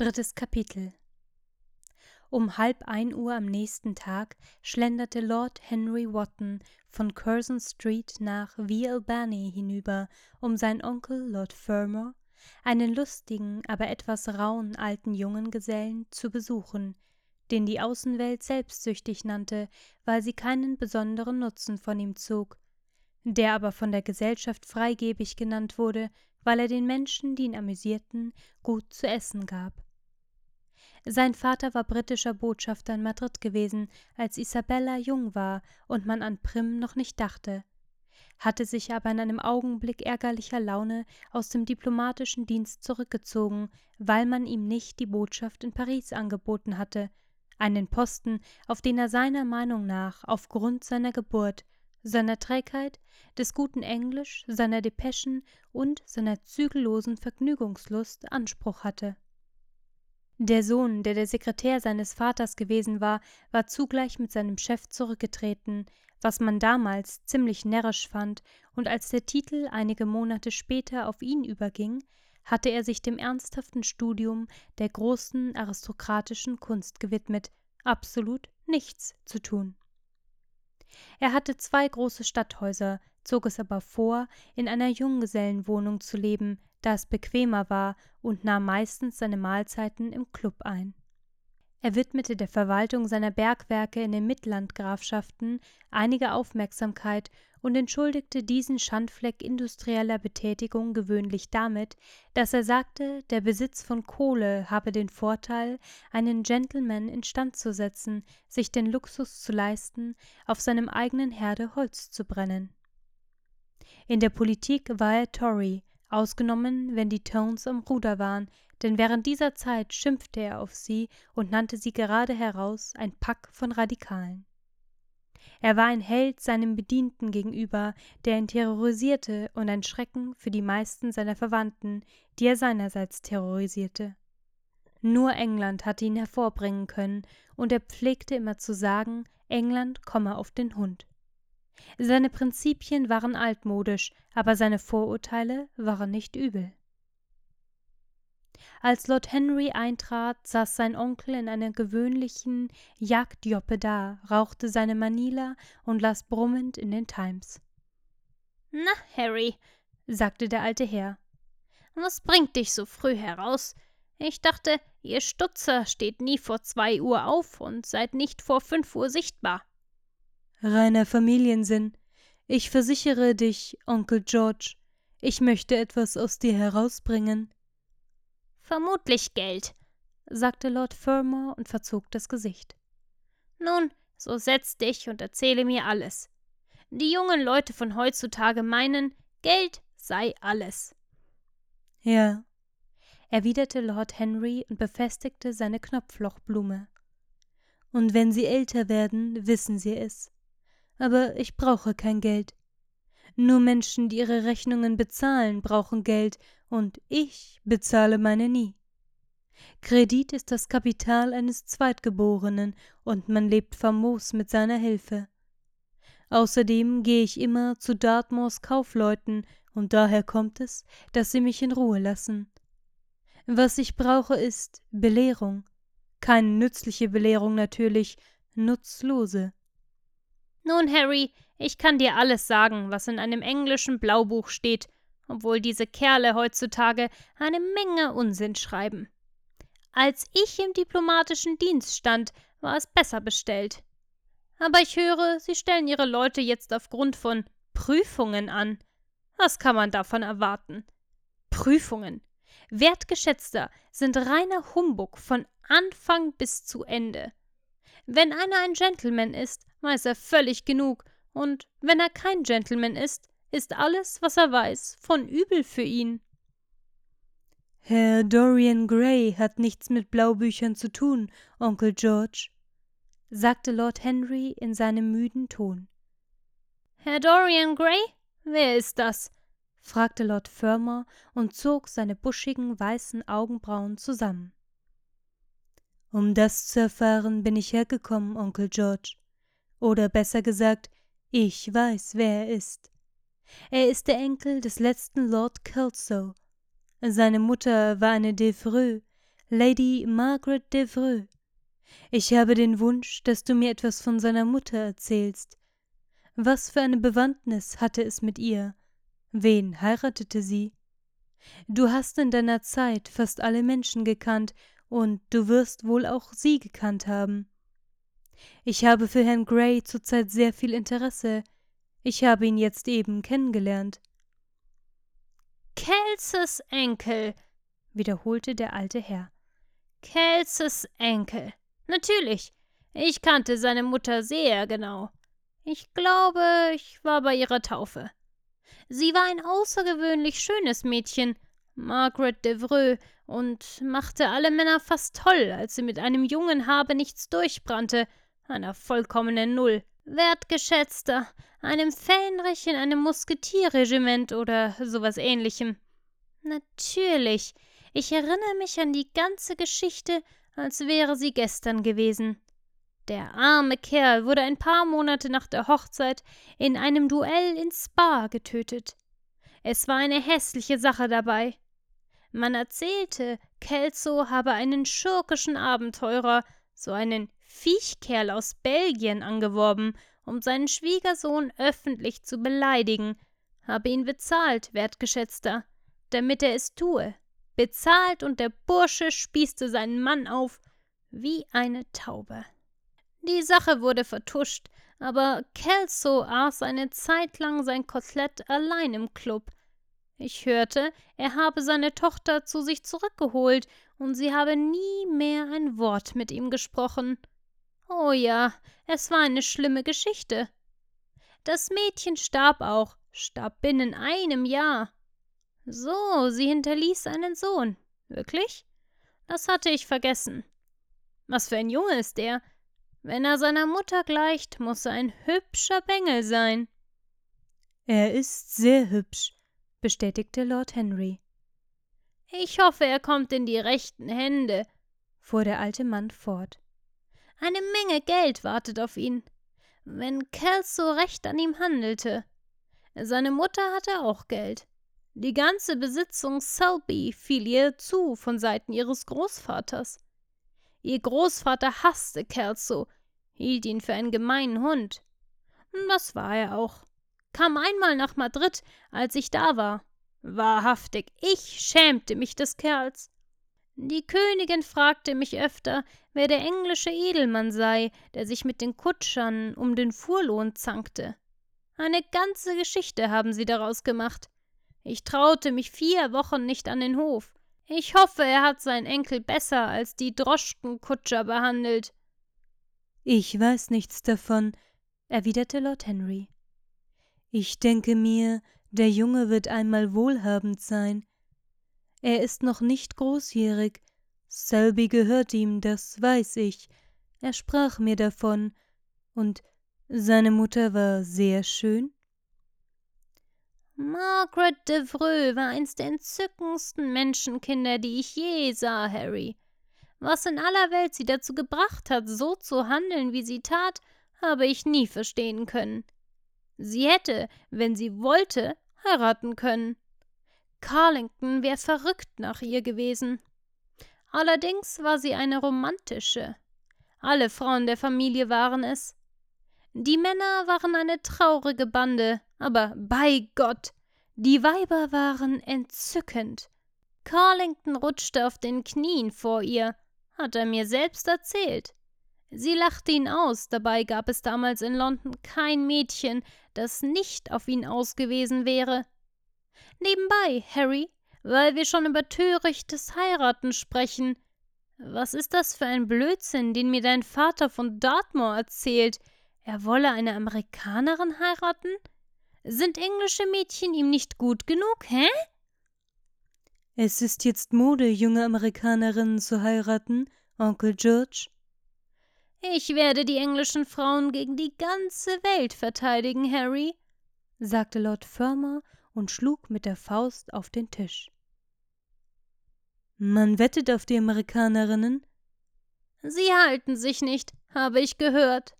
Drittes Kapitel Um halb ein Uhr am nächsten Tag schlenderte Lord Henry Wotton von Curzon Street nach V. Albany hinüber, um seinen Onkel Lord Fermor, einen lustigen, aber etwas rauhen alten Jungengesellen, zu besuchen, den die Außenwelt selbstsüchtig nannte, weil sie keinen besonderen Nutzen von ihm zog, der aber von der Gesellschaft freigebig genannt wurde, weil er den Menschen, die ihn amüsierten, gut zu essen gab. Sein Vater war britischer Botschafter in Madrid gewesen, als Isabella jung war und man an Prim noch nicht dachte, hatte sich aber in einem Augenblick ärgerlicher Laune aus dem diplomatischen Dienst zurückgezogen, weil man ihm nicht die Botschaft in Paris angeboten hatte, einen Posten, auf den er seiner Meinung nach aufgrund seiner Geburt, seiner Trägheit, des guten Englisch, seiner Depeschen und seiner zügellosen Vergnügungslust Anspruch hatte. Der Sohn, der der Sekretär seines Vaters gewesen war, war zugleich mit seinem Chef zurückgetreten, was man damals ziemlich närrisch fand, und als der Titel einige Monate später auf ihn überging, hatte er sich dem ernsthaften Studium der großen aristokratischen Kunst gewidmet, absolut nichts zu tun. Er hatte zwei große Stadthäuser, zog es aber vor, in einer Junggesellenwohnung zu leben, da es bequemer war, und nahm meistens seine Mahlzeiten im Klub ein. Er widmete der Verwaltung seiner Bergwerke in den Mittlandgrafschaften einige Aufmerksamkeit und entschuldigte diesen Schandfleck industrieller Betätigung gewöhnlich damit, dass er sagte, der Besitz von Kohle habe den Vorteil, einen Gentleman instand zu setzen, sich den Luxus zu leisten, auf seinem eigenen Herde Holz zu brennen. In der Politik war er Tory, ausgenommen, wenn die Tones am Ruder waren, denn während dieser Zeit schimpfte er auf sie und nannte sie gerade heraus ein Pack von Radikalen. Er war ein Held seinem Bedienten gegenüber, der ihn terrorisierte und ein Schrecken für die meisten seiner Verwandten, die er seinerseits terrorisierte. Nur England hatte ihn hervorbringen können, und er pflegte immer zu sagen, England komme auf den Hund. Seine Prinzipien waren altmodisch, aber seine Vorurteile waren nicht übel. Als Lord Henry eintrat, saß sein Onkel in einer gewöhnlichen Jagdjoppe da, rauchte seine Manila und las brummend in den Times. Na, Harry, sagte der alte Herr, was bringt dich so früh heraus? Ich dachte, ihr Stutzer steht nie vor zwei Uhr auf und seid nicht vor fünf Uhr sichtbar. Reiner Familiensinn. Ich versichere dich, Onkel George, ich möchte etwas aus dir herausbringen. Vermutlich Geld, sagte Lord Fermor und verzog das Gesicht. Nun, so setz dich und erzähle mir alles. Die jungen Leute von heutzutage meinen, Geld sei alles. Ja, erwiderte Lord Henry und befestigte seine Knopflochblume. Und wenn sie älter werden, wissen sie es aber ich brauche kein Geld. Nur Menschen, die ihre Rechnungen bezahlen, brauchen Geld, und ich bezahle meine nie. Kredit ist das Kapital eines Zweitgeborenen, und man lebt famos mit seiner Hilfe. Außerdem gehe ich immer zu Dartmoors Kaufleuten, und daher kommt es, dass sie mich in Ruhe lassen. Was ich brauche, ist Belehrung. Keine nützliche Belehrung natürlich, nutzlose. Nun, Harry, ich kann dir alles sagen, was in einem englischen Blaubuch steht, obwohl diese Kerle heutzutage eine Menge Unsinn schreiben. Als ich im diplomatischen Dienst stand, war es besser bestellt. Aber ich höre, sie stellen ihre Leute jetzt aufgrund von Prüfungen an. Was kann man davon erwarten? Prüfungen. Wertgeschätzter sind reiner Humbug von Anfang bis zu Ende. Wenn einer ein Gentleman ist, weiß er völlig genug, und wenn er kein Gentleman ist, ist alles, was er weiß, von übel für ihn. Herr Dorian Gray hat nichts mit Blaubüchern zu tun, Onkel George, sagte Lord Henry in seinem müden Ton. Herr Dorian Gray? Wer ist das? fragte Lord Fermor und zog seine buschigen weißen Augenbrauen zusammen. Um das zu erfahren, bin ich hergekommen, Onkel George. Oder besser gesagt, ich weiß, wer er ist. Er ist der Enkel des letzten Lord Kelso. Seine Mutter war eine Devreux, Lady Margaret Devereux. Ich habe den Wunsch, dass du mir etwas von seiner Mutter erzählst. Was für eine Bewandtnis hatte es mit ihr? Wen heiratete sie? Du hast in deiner Zeit fast alle Menschen gekannt, und du wirst wohl auch sie gekannt haben. Ich habe für Herrn Gray zurzeit sehr viel Interesse. Ich habe ihn jetzt eben kennengelernt. Kelses Enkel, wiederholte der alte Herr. Kelses Enkel. Natürlich. Ich kannte seine Mutter sehr genau. Ich glaube, ich war bei ihrer Taufe. Sie war ein außergewöhnlich schönes Mädchen, Margaret Devereux, und machte alle Männer fast toll, als sie mit einem jungen Habe nichts durchbrannte, einer vollkommenen Null. Wertgeschätzter, einem Fähnrich in einem Musketierregiment oder sowas ähnlichem. Natürlich, ich erinnere mich an die ganze Geschichte, als wäre sie gestern gewesen. Der arme Kerl wurde ein paar Monate nach der Hochzeit in einem Duell in Spa getötet. Es war eine hässliche Sache dabei. Man erzählte, Kelso habe einen schurkischen Abenteurer, so einen Viechkerl aus Belgien, angeworben, um seinen Schwiegersohn öffentlich zu beleidigen, habe ihn bezahlt, wertgeschätzter, damit er es tue. Bezahlt und der Bursche spießte seinen Mann auf wie eine Taube. Die Sache wurde vertuscht, aber Kelso aß eine Zeit lang sein Kotelett allein im Club. Ich hörte, er habe seine Tochter zu sich zurückgeholt und sie habe nie mehr ein Wort mit ihm gesprochen. Oh ja, es war eine schlimme Geschichte. Das Mädchen starb auch, starb binnen einem Jahr. So, sie hinterließ einen Sohn. Wirklich? Das hatte ich vergessen. Was für ein Junge ist der? Wenn er seiner Mutter gleicht, muss er ein hübscher Bengel sein. Er ist sehr hübsch, bestätigte Lord Henry. Ich hoffe, er kommt in die rechten Hände, fuhr der alte Mann fort. Eine Menge Geld wartet auf ihn, wenn Kelso recht an ihm handelte. Seine Mutter hatte auch Geld. Die ganze Besitzung Selby fiel ihr zu von Seiten ihres Großvaters. Ihr Großvater hasste Kelso, hielt ihn für einen gemeinen Hund. Was war er auch. Kam einmal nach Madrid, als ich da war. Wahrhaftig, ich schämte mich des Kerls. Die Königin fragte mich öfter, wer der englische Edelmann sei, der sich mit den Kutschern um den Fuhrlohn zankte. Eine ganze Geschichte haben sie daraus gemacht. Ich traute mich vier Wochen nicht an den Hof. Ich hoffe, er hat seinen Enkel besser als die Droschkenkutscher behandelt. Ich weiß nichts davon, erwiderte Lord Henry. Ich denke mir, der Junge wird einmal wohlhabend sein. Er ist noch nicht großjährig. Selby gehört ihm, das weiß ich. Er sprach mir davon. Und seine Mutter war sehr schön? Margaret Devereux war eins der entzückendsten Menschenkinder, die ich je sah, Harry. Was in aller Welt sie dazu gebracht hat, so zu handeln, wie sie tat, habe ich nie verstehen können. Sie hätte, wenn sie wollte, heiraten können. Carlington wäre verrückt nach ihr gewesen. Allerdings war sie eine romantische. Alle Frauen der Familie waren es. Die Männer waren eine traurige Bande, aber bei Gott, die Weiber waren entzückend. Carlington rutschte auf den Knien vor ihr, hat er mir selbst erzählt. Sie lachte ihn aus, dabei gab es damals in London kein Mädchen, das nicht auf ihn aus gewesen wäre. Nebenbei, Harry, weil wir schon über törichtes Heiraten sprechen. Was ist das für ein Blödsinn, den mir dein Vater von Dartmoor erzählt? Er wolle eine Amerikanerin heiraten? Sind englische Mädchen ihm nicht gut genug, hä? Es ist jetzt Mode, junge Amerikanerinnen zu heiraten, Onkel George. Ich werde die englischen Frauen gegen die ganze Welt verteidigen, Harry, sagte Lord Fermor und schlug mit der Faust auf den Tisch. Man wettet auf die Amerikanerinnen? Sie halten sich nicht, habe ich gehört.